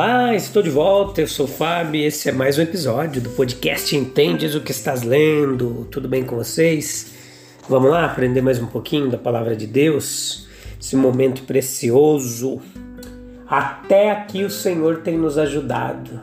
Olá, estou de volta, eu sou o Fábio esse é mais um episódio do podcast Entendes o que estás lendo? Tudo bem com vocês? Vamos lá aprender mais um pouquinho da palavra de Deus? Esse momento precioso. Até aqui o Senhor tem nos ajudado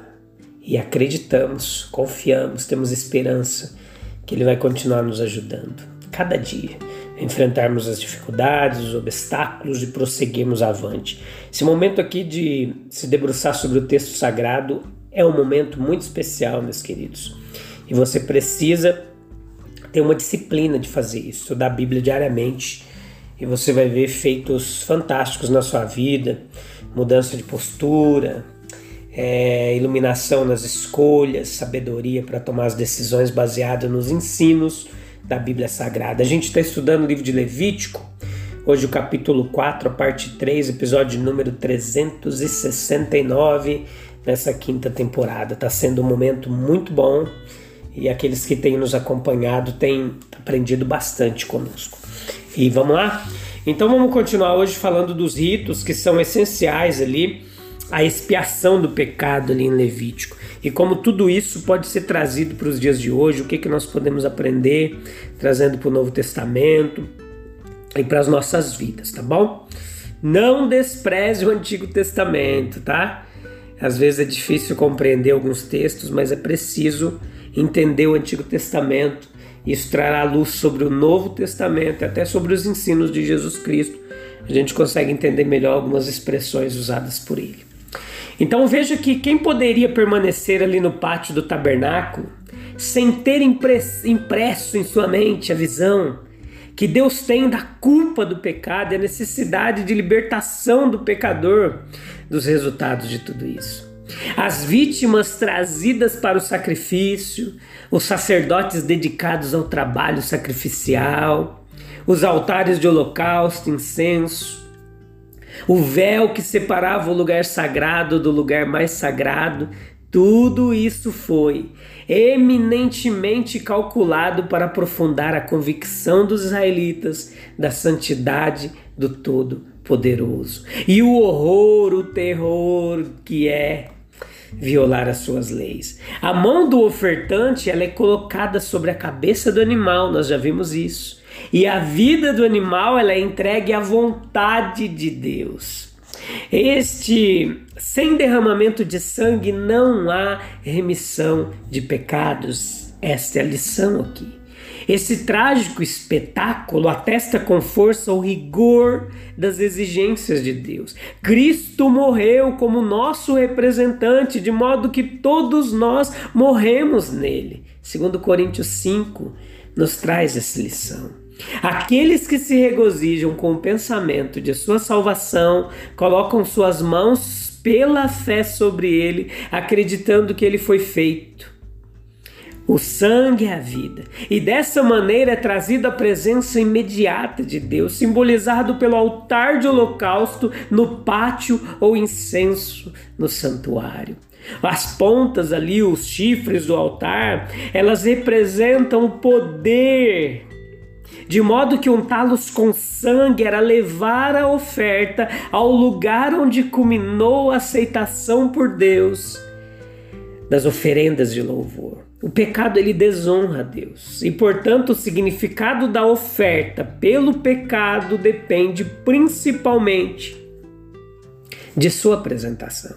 e acreditamos, confiamos, temos esperança que Ele vai continuar nos ajudando cada dia enfrentarmos as dificuldades, os obstáculos e prosseguirmos avante. Esse momento aqui de se debruçar sobre o texto sagrado é um momento muito especial, meus queridos. E você precisa ter uma disciplina de fazer isso, estudar a Bíblia diariamente, e você vai ver efeitos fantásticos na sua vida, mudança de postura, é, iluminação nas escolhas, sabedoria para tomar as decisões baseadas nos ensinos da Bíblia Sagrada. A gente está estudando o livro de Levítico, hoje o capítulo 4, a parte 3, episódio número 369, nessa quinta temporada. Está sendo um momento muito bom e aqueles que têm nos acompanhado têm aprendido bastante conosco. E vamos lá? Então vamos continuar hoje falando dos ritos que são essenciais ali, a expiação do pecado ali em Levítico e como tudo isso pode ser trazido para os dias de hoje, o que, que nós podemos aprender trazendo para o Novo Testamento e para as nossas vidas, tá bom? Não despreze o Antigo Testamento, tá? Às vezes é difícil compreender alguns textos, mas é preciso entender o Antigo Testamento. Isso trará luz sobre o Novo Testamento e até sobre os ensinos de Jesus Cristo. A gente consegue entender melhor algumas expressões usadas por ele. Então veja que quem poderia permanecer ali no pátio do tabernáculo sem ter impresso em sua mente a visão que Deus tem da culpa do pecado e a necessidade de libertação do pecador dos resultados de tudo isso. As vítimas trazidas para o sacrifício, os sacerdotes dedicados ao trabalho sacrificial, os altares de holocausto, incenso, o véu que separava o lugar sagrado do lugar mais sagrado, tudo isso foi eminentemente calculado para aprofundar a convicção dos israelitas da santidade do Todo-Poderoso. E o horror, o terror que é violar as suas leis. A mão do ofertante ela é colocada sobre a cabeça do animal, nós já vimos isso. E a vida do animal ela é entregue à vontade de Deus. Este sem derramamento de sangue não há remissão de pecados. Esta é a lição aqui. Esse trágico espetáculo atesta com força o rigor das exigências de Deus. Cristo morreu como nosso representante, de modo que todos nós morremos nele. Segundo Coríntios 5 nos traz essa lição. Aqueles que se regozijam com o pensamento de sua salvação colocam suas mãos pela fé sobre ele, acreditando que ele foi feito. O sangue é a vida, e dessa maneira é trazida a presença imediata de Deus, simbolizado pelo altar de holocausto no pátio ou incenso no santuário. As pontas ali, os chifres do altar, elas representam o poder de modo que untá-los com sangue era levar a oferta ao lugar onde culminou a aceitação por Deus das oferendas de louvor. O pecado ele desonra a Deus. E, portanto, o significado da oferta pelo pecado depende principalmente de sua apresentação.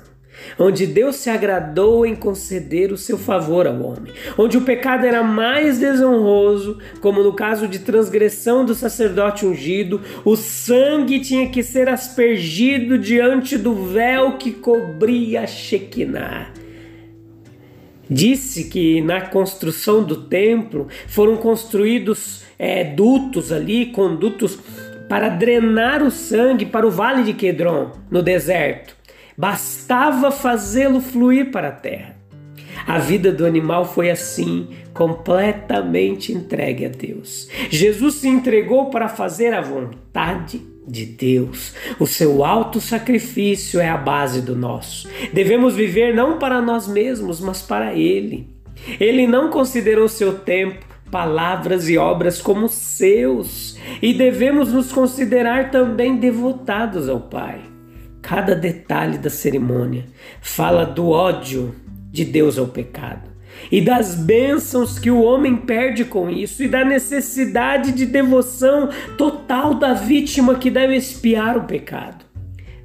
Onde Deus se agradou em conceder o seu favor ao homem, onde o pecado era mais desonroso, como no caso de transgressão do sacerdote ungido, o sangue tinha que ser aspergido diante do véu que cobria a Shekinah. Disse que na construção do templo foram construídos é, dutos ali, condutos para drenar o sangue para o vale de Quedron, no deserto. Bastava fazê-lo fluir para a terra. A vida do animal foi assim, completamente entregue a Deus. Jesus se entregou para fazer a vontade de Deus. O seu alto sacrifício é a base do nosso. Devemos viver não para nós mesmos, mas para Ele. Ele não considerou seu tempo, palavras e obras como seus, e devemos nos considerar também devotados ao Pai. Cada detalhe da cerimônia fala do ódio de Deus ao pecado e das bênçãos que o homem perde com isso e da necessidade de devoção total da vítima que deve expiar o pecado.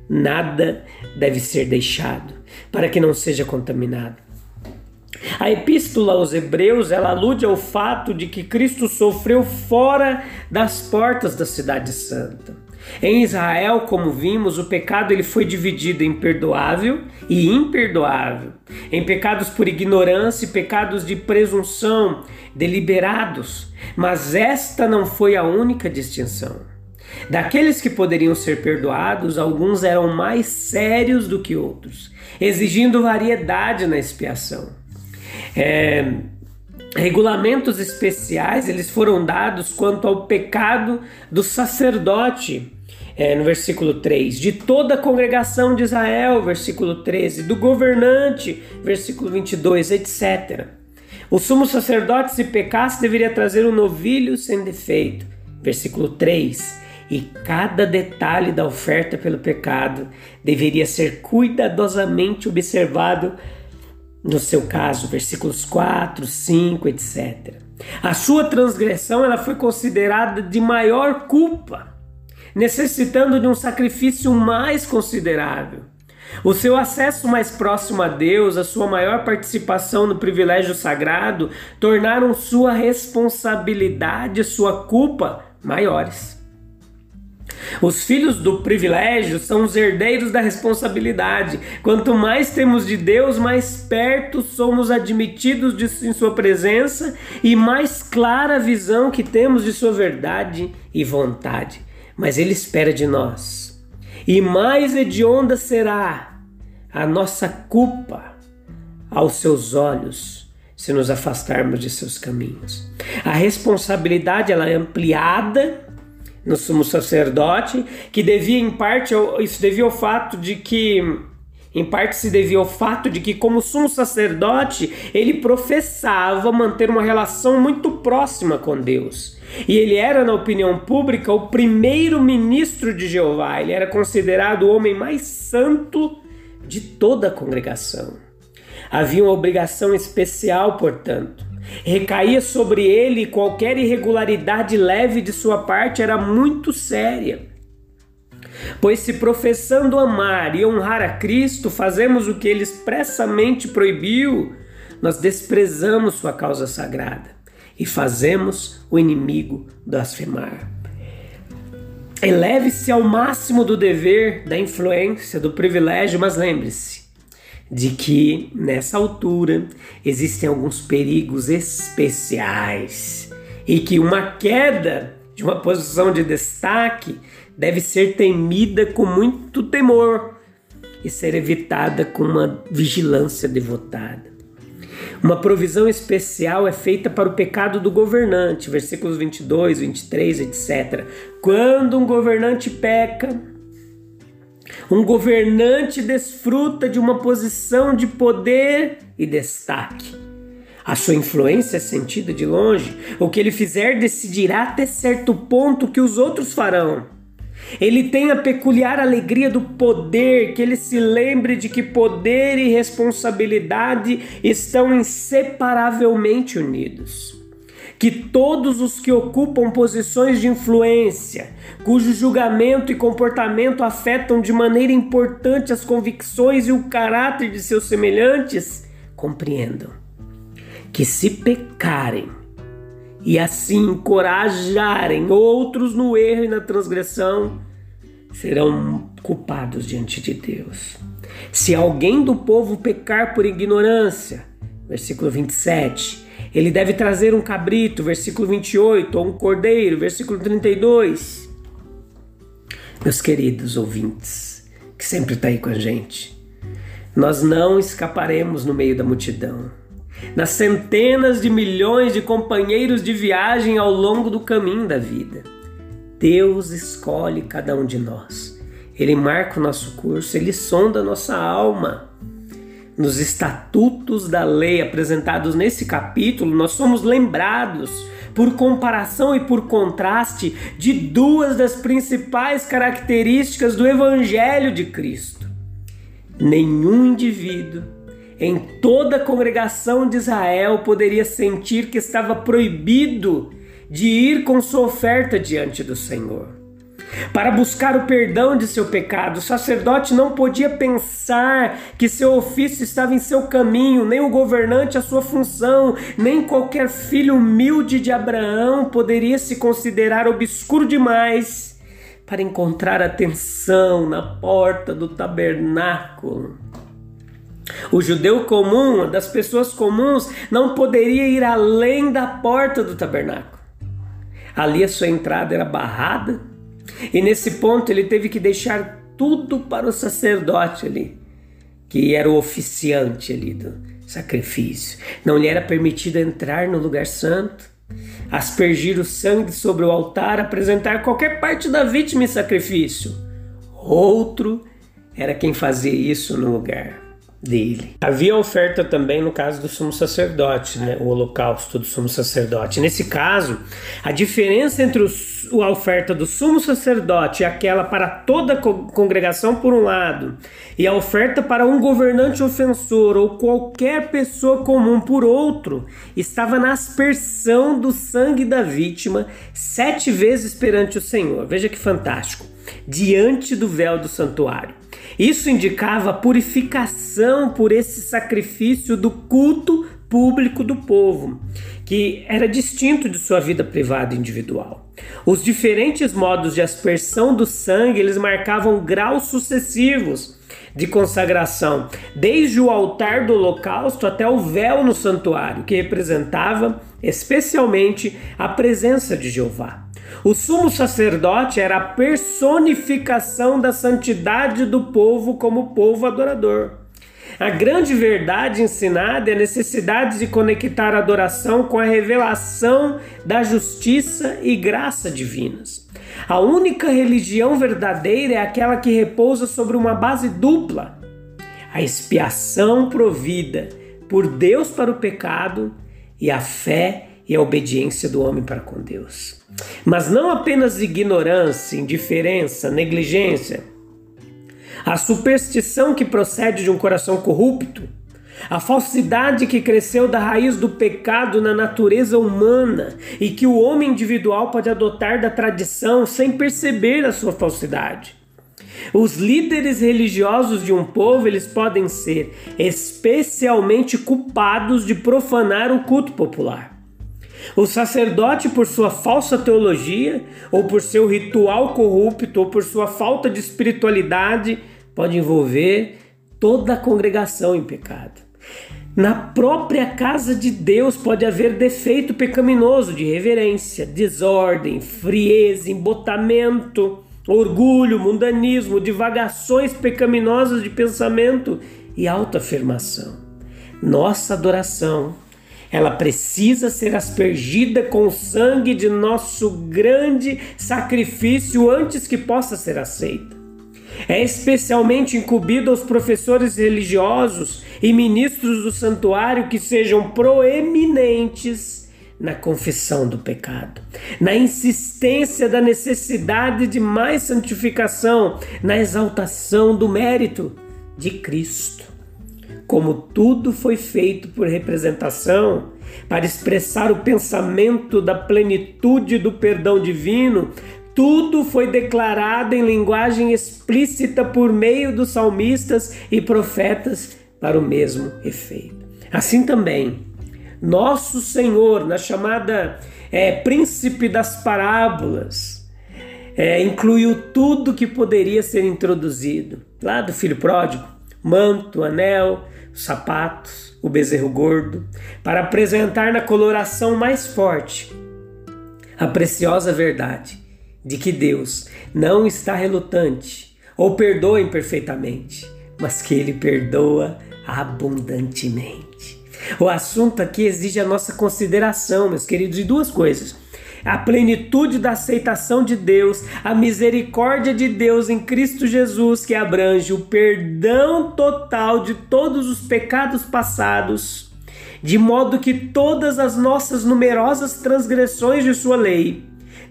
Nada deve ser deixado para que não seja contaminado. A epístola aos Hebreus ela alude ao fato de que Cristo sofreu fora das portas da cidade santa. Em Israel, como vimos, o pecado ele foi dividido em perdoável e imperdoável, em pecados por ignorância e pecados de presunção deliberados, mas esta não foi a única distinção. Daqueles que poderiam ser perdoados, alguns eram mais sérios do que outros, exigindo variedade na expiação. É, regulamentos especiais eles foram dados quanto ao pecado do sacerdote é, no versículo 3, de toda a congregação de Israel, versículo 13, do governante, versículo 22, etc. O sumo sacerdote, se pecasse, deveria trazer um novilho sem defeito, versículo 3. E cada detalhe da oferta pelo pecado deveria ser cuidadosamente observado no seu caso, versículos 4, 5, etc. A sua transgressão ela foi considerada de maior culpa necessitando de um sacrifício mais considerável. O seu acesso mais próximo a Deus, a sua maior participação no privilégio sagrado, tornaram sua responsabilidade, sua culpa maiores. Os filhos do privilégio são os herdeiros da responsabilidade. Quanto mais temos de Deus, mais perto somos admitidos de, em Sua presença e mais clara a visão que temos de Sua verdade e vontade mas Ele espera de nós. E mais hedionda será a nossa culpa aos seus olhos se nos afastarmos de seus caminhos. A responsabilidade ela é ampliada no sumo sacerdote, que devia em parte isso devia ao fato de que em parte se devia ao fato de que, como sumo sacerdote, ele professava manter uma relação muito próxima com Deus. E ele era, na opinião pública, o primeiro ministro de Jeová. Ele era considerado o homem mais santo de toda a congregação. Havia uma obrigação especial, portanto. Recaía sobre ele qualquer irregularidade leve de sua parte era muito séria. Pois se professando amar e honrar a Cristo, fazemos o que ele expressamente proibiu, nós desprezamos sua causa sagrada e fazemos o inimigo blasfemar. Eleve-se ao máximo do dever, da influência, do privilégio, mas lembre-se de que nessa altura existem alguns perigos especiais e que uma queda de uma posição de destaque deve ser temida com muito temor e ser evitada com uma vigilância devotada. Uma provisão especial é feita para o pecado do governante, versículos 22, 23, etc. Quando um governante peca, um governante desfruta de uma posição de poder e destaque. A sua influência é sentida de longe. O que ele fizer decidirá até certo ponto que os outros farão. Ele tem a peculiar alegria do poder, que ele se lembre de que poder e responsabilidade estão inseparavelmente unidos. Que todos os que ocupam posições de influência, cujo julgamento e comportamento afetam de maneira importante as convicções e o caráter de seus semelhantes, compreendam que se pecarem, e assim encorajarem outros no erro e na transgressão, serão culpados diante de Deus. Se alguém do povo pecar por ignorância, versículo 27, ele deve trazer um cabrito, versículo 28, ou um cordeiro, versículo 32. Meus queridos ouvintes, que sempre está aí com a gente, nós não escaparemos no meio da multidão. Nas centenas de milhões de companheiros de viagem ao longo do caminho da vida. Deus escolhe cada um de nós. Ele marca o nosso curso, ele sonda a nossa alma. Nos estatutos da lei apresentados nesse capítulo, nós somos lembrados por comparação e por contraste, de duas das principais características do Evangelho de Cristo. Nenhum indivíduo em toda a congregação de Israel poderia sentir que estava proibido de ir com sua oferta diante do Senhor. Para buscar o perdão de seu pecado, o sacerdote não podia pensar que seu ofício estava em seu caminho, nem o governante a sua função, nem qualquer filho humilde de Abraão poderia se considerar obscuro demais para encontrar atenção na porta do tabernáculo. O judeu comum, das pessoas comuns, não poderia ir além da porta do tabernáculo. Ali a sua entrada era barrada e nesse ponto ele teve que deixar tudo para o sacerdote ali, que era o oficiante ali do sacrifício. Não lhe era permitido entrar no lugar santo, aspergir o sangue sobre o altar, apresentar qualquer parte da vítima em sacrifício. Outro era quem fazia isso no lugar dele. Havia oferta também no caso do sumo sacerdote, né? o holocausto do sumo sacerdote. Nesse caso, a diferença entre os, a oferta do sumo sacerdote aquela para toda a congregação, por um lado, e a oferta para um governante ofensor ou qualquer pessoa comum, por outro, estava na aspersão do sangue da vítima sete vezes perante o Senhor. Veja que fantástico! Diante do véu do santuário. Isso indicava a purificação por esse sacrifício do culto público do povo, que era distinto de sua vida privada e individual. Os diferentes modos de aspersão do sangue, eles marcavam graus sucessivos de consagração, desde o altar do holocausto até o véu no santuário, que representava especialmente a presença de Jeová. O sumo sacerdote era a personificação da santidade do povo como povo adorador. A grande verdade ensinada é a necessidade de conectar a adoração com a revelação da justiça e graça divinas. A única religião verdadeira é aquela que repousa sobre uma base dupla: a expiação provida por Deus para o pecado e a fé e a obediência do homem para com Deus. Mas não apenas ignorância, indiferença, negligência, a superstição que procede de um coração corrupto, a falsidade que cresceu da raiz do pecado na natureza humana e que o homem individual pode adotar da tradição sem perceber a sua falsidade. Os líderes religiosos de um povo, eles podem ser especialmente culpados de profanar o culto popular. O sacerdote, por sua falsa teologia, ou por seu ritual corrupto, ou por sua falta de espiritualidade, pode envolver toda a congregação em pecado. Na própria casa de Deus pode haver defeito pecaminoso de reverência, desordem, frieza, embotamento, orgulho, mundanismo, divagações pecaminosas de pensamento e autoafirmação. Nossa adoração ela precisa ser aspergida com o sangue de nosso grande sacrifício antes que possa ser aceita. É especialmente incumbido aos professores religiosos e ministros do santuário que sejam proeminentes na confissão do pecado, na insistência da necessidade de mais santificação, na exaltação do mérito de Cristo como tudo foi feito por representação, para expressar o pensamento da plenitude do perdão divino, tudo foi declarado em linguagem explícita por meio dos salmistas e profetas para o mesmo efeito. Assim também, nosso Senhor, na chamada é, Príncipe das Parábolas, é, incluiu tudo que poderia ser introduzido. Lá do filho pródigo, manto, anel, sapatos, o bezerro gordo, para apresentar na coloração mais forte a preciosa verdade de que Deus não está relutante ou perdoa imperfeitamente, mas que Ele perdoa abundantemente. O assunto aqui exige a nossa consideração, meus queridos, de duas coisas a plenitude da aceitação de Deus, a misericórdia de Deus em Cristo Jesus, que abrange o perdão total de todos os pecados passados, de modo que todas as nossas numerosas transgressões de Sua lei,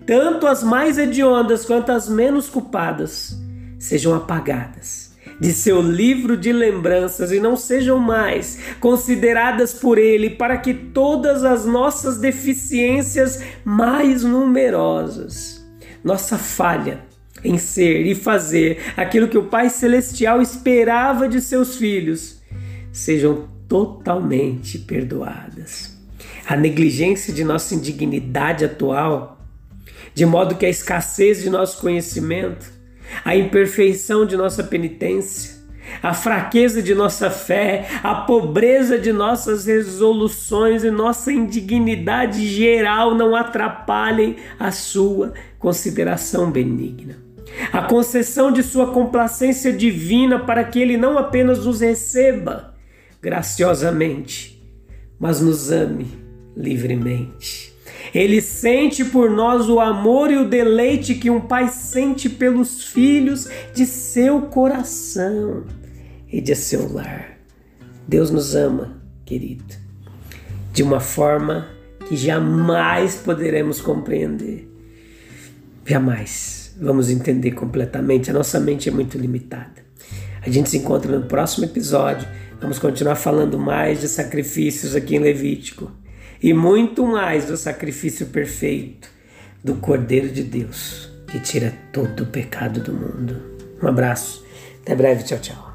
tanto as mais hediondas quanto as menos culpadas, sejam apagadas de seu livro de lembranças e não sejam mais consideradas por ele, para que todas as nossas deficiências mais numerosas, nossa falha em ser e fazer aquilo que o Pai Celestial esperava de seus filhos, sejam totalmente perdoadas. A negligência de nossa indignidade atual, de modo que a escassez de nosso conhecimento, a imperfeição de nossa penitência, a fraqueza de nossa fé, a pobreza de nossas resoluções e nossa indignidade geral não atrapalhem a sua consideração benigna. A concessão de sua complacência divina para que ele não apenas nos receba graciosamente, mas nos ame livremente. Ele sente por nós o amor e o deleite que um pai sente pelos filhos de seu coração e de seu lar. Deus nos ama, querido, de uma forma que jamais poderemos compreender. Jamais vamos entender completamente. A nossa mente é muito limitada. A gente se encontra no próximo episódio. Vamos continuar falando mais de sacrifícios aqui em Levítico e muito mais do sacrifício perfeito do Cordeiro de Deus, que tira todo o pecado do mundo. Um abraço, até breve, tchau, tchau.